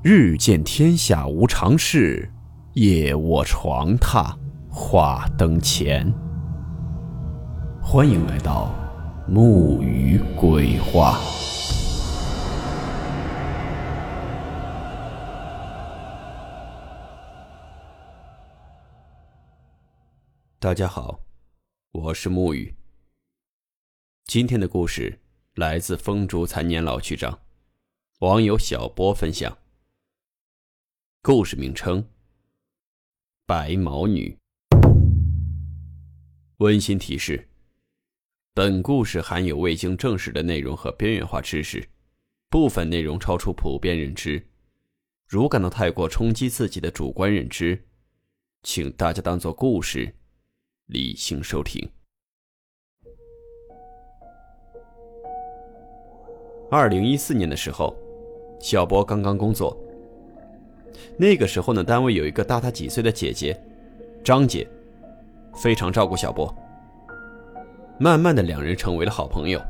日见天下无常事，夜卧床榻话灯前。欢迎来到木鱼鬼话。大家好，我是木鱼。今天的故事来自风烛残年老区长，网友小波分享。故事名称：白毛女。温馨提示：本故事含有未经证实的内容和边缘化知识，部分内容超出普遍认知。如感到太过冲击自己的主观认知，请大家当做故事，理性收听。二零一四年的时候，小波刚刚工作。那个时候呢，单位有一个大他几岁的姐姐，张姐，非常照顾小波。慢慢的，两人成为了好朋友。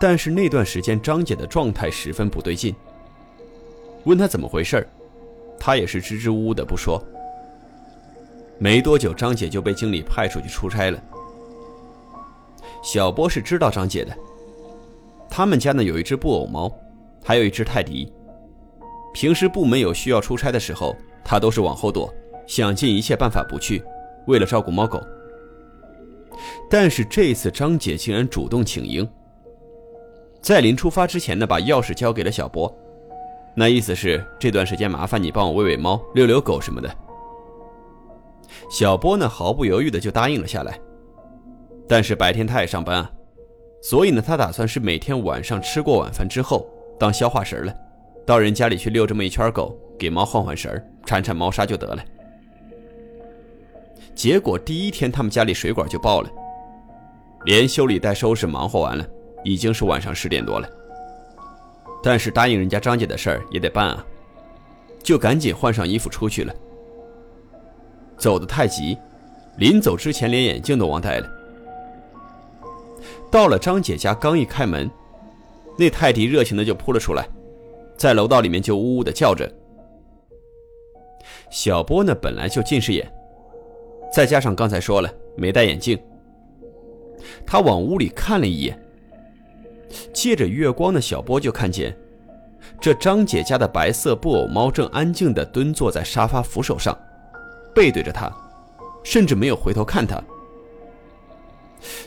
但是那段时间，张姐的状态十分不对劲。问她怎么回事她也是支支吾吾的不说。没多久，张姐就被经理派出去出差了。小波是知道张姐的，他们家呢有一只布偶猫，还有一只泰迪。平时部门有需要出差的时候，他都是往后躲，想尽一切办法不去，为了照顾猫狗。但是这次张姐竟然主动请缨，在临出发之前呢，把钥匙交给了小波，那意思是这段时间麻烦你帮我喂喂猫、遛遛狗什么的。小波呢毫不犹豫的就答应了下来，但是白天他也上班啊，所以呢他打算是每天晚上吃过晚饭之后当消化食了。到人家里去遛这么一圈狗，给猫换换食儿，铲铲猫砂就得了。结果第一天他们家里水管就爆了，连修理带收拾忙活完了，已经是晚上十点多了。但是答应人家张姐的事儿也得办啊，就赶紧换上衣服出去了。走得太急，临走之前连眼镜都忘带了。到了张姐家，刚一开门，那泰迪热情的就扑了出来。在楼道里面就呜呜的叫着。小波呢本来就近视眼，再加上刚才说了没戴眼镜，他往屋里看了一眼，借着月光的小波就看见，这张姐家的白色布偶猫正安静的蹲坐在沙发扶手上，背对着他，甚至没有回头看他。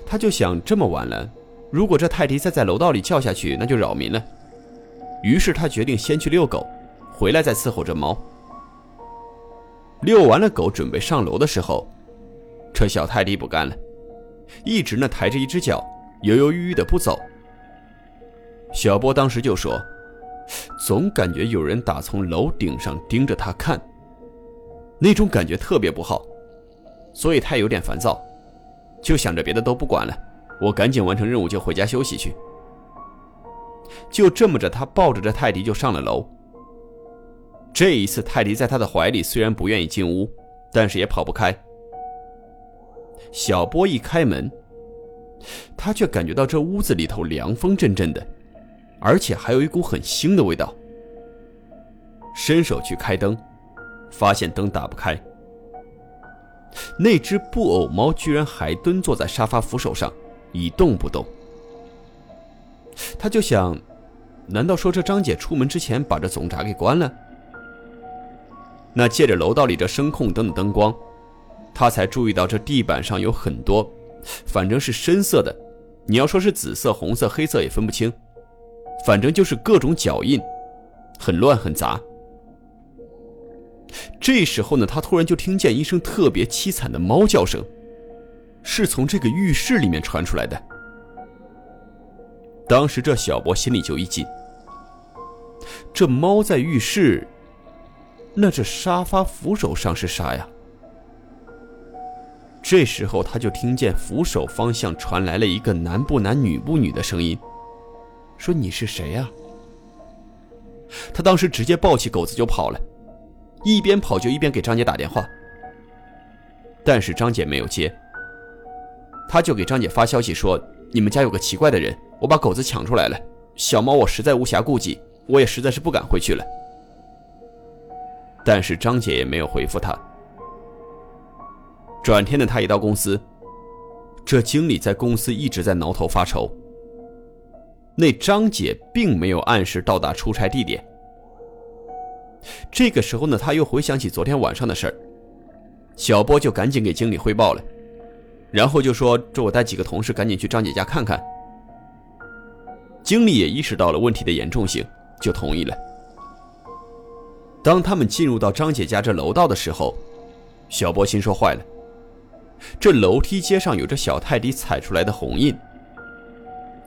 他就想这么晚了，如果这泰迪再在楼道里叫下去，那就扰民了。于是他决定先去遛狗，回来再伺候这猫。遛完了狗，准备上楼的时候，这小泰迪不干了，一直呢抬着一只脚，犹犹豫豫的不走。小波当时就说：“总感觉有人打从楼顶上盯着他看，那种感觉特别不好，所以他有点烦躁，就想着别的都不管了，我赶紧完成任务就回家休息去。”就这么着，他抱着这泰迪就上了楼。这一次，泰迪在他的怀里，虽然不愿意进屋，但是也跑不开。小波一开门，他却感觉到这屋子里头凉风阵阵的，而且还有一股很腥的味道。伸手去开灯，发现灯打不开。那只布偶猫居然还蹲坐在沙发扶手上，一动不动。他就想，难道说这张姐出门之前把这总闸给关了？那借着楼道里这声控灯的灯光，他才注意到这地板上有很多，反正是深色的，你要说是紫色、红色、黑色也分不清，反正就是各种脚印，很乱很杂。这时候呢，他突然就听见一声特别凄惨的猫叫声，是从这个浴室里面传出来的。当时这小博心里就一紧，这猫在浴室，那这沙发扶手上是啥呀？这时候他就听见扶手方向传来了一个男不男女不女的声音，说你是谁呀？他当时直接抱起狗子就跑了，一边跑就一边给张姐打电话，但是张姐没有接，他就给张姐发消息说你们家有个奇怪的人。我把狗子抢出来了，小猫我实在无暇顾及，我也实在是不敢回去了，但是张姐也没有回复他。转天的他一到公司，这经理在公司一直在挠头发愁。那张姐并没有按时到达出差地点。这个时候呢，他又回想起昨天晚上的事儿，小波就赶紧给经理汇报了，然后就说：“这我带几个同事赶紧去张姐家看看。”经理也意识到了问题的严重性，就同意了。当他们进入到张姐家这楼道的时候，小波心说：“坏了。”这楼梯阶上有着小泰迪踩出来的红印。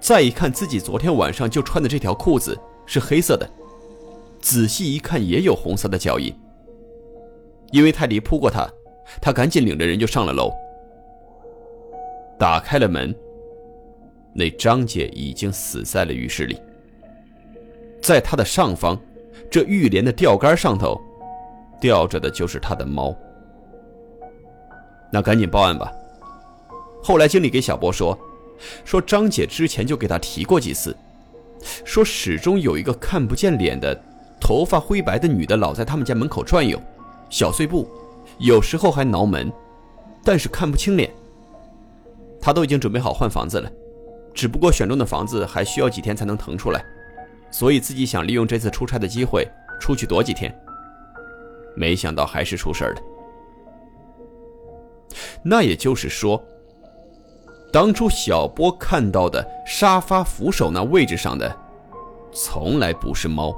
再一看，自己昨天晚上就穿的这条裤子是黑色的，仔细一看也有红色的脚印。因为泰迪扑过他，他赶紧领着人就上了楼，打开了门。那张姐已经死在了浴室里，在她的上方，这浴帘的吊杆上头，吊着的就是她的猫。那赶紧报案吧。后来经理给小波说，说张姐之前就给他提过几次，说始终有一个看不见脸的、头发灰白的女的老在他们家门口转悠，小碎步，有时候还挠门，但是看不清脸。他都已经准备好换房子了，只不过选中的房子还需要几天才能腾出来，所以自己想利用这次出差的机会出去躲几天。没想到还是出事了。那也就是说，当初小波看到的沙发扶手那位置上的，从来不是猫，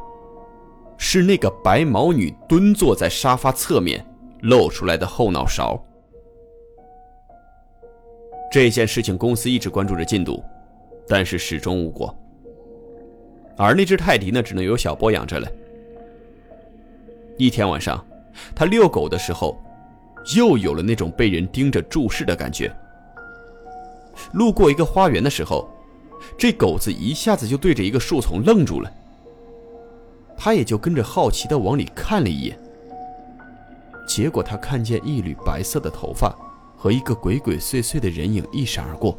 是那个白毛女蹲坐在沙发侧面露出来的后脑勺。这件事情公司一直关注着进度，但是始终无果。而那只泰迪呢，只能由小波养着了。一天晚上，他遛狗的时候。又有了那种被人盯着注视的感觉。路过一个花园的时候，这狗子一下子就对着一个树丛愣住了。他也就跟着好奇的往里看了一眼。结果他看见一缕白色的头发和一个鬼鬼祟祟的人影一闪而过。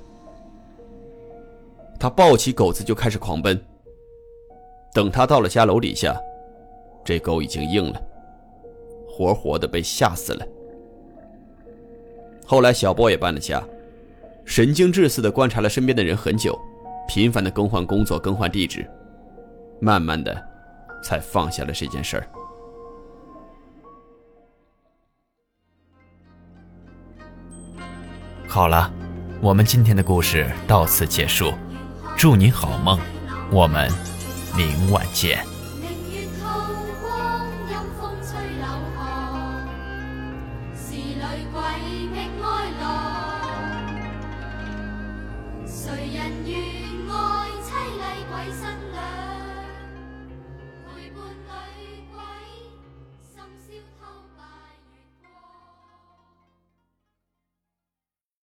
他抱起狗子就开始狂奔。等他到了家楼底下，这狗已经硬了，活活的被吓死了。后来，小波也搬了家，神经质似的观察了身边的人很久，频繁的更换工作、更换地址，慢慢的，才放下了这件事儿。好了，我们今天的故事到此结束，祝你好梦，我们明晚见。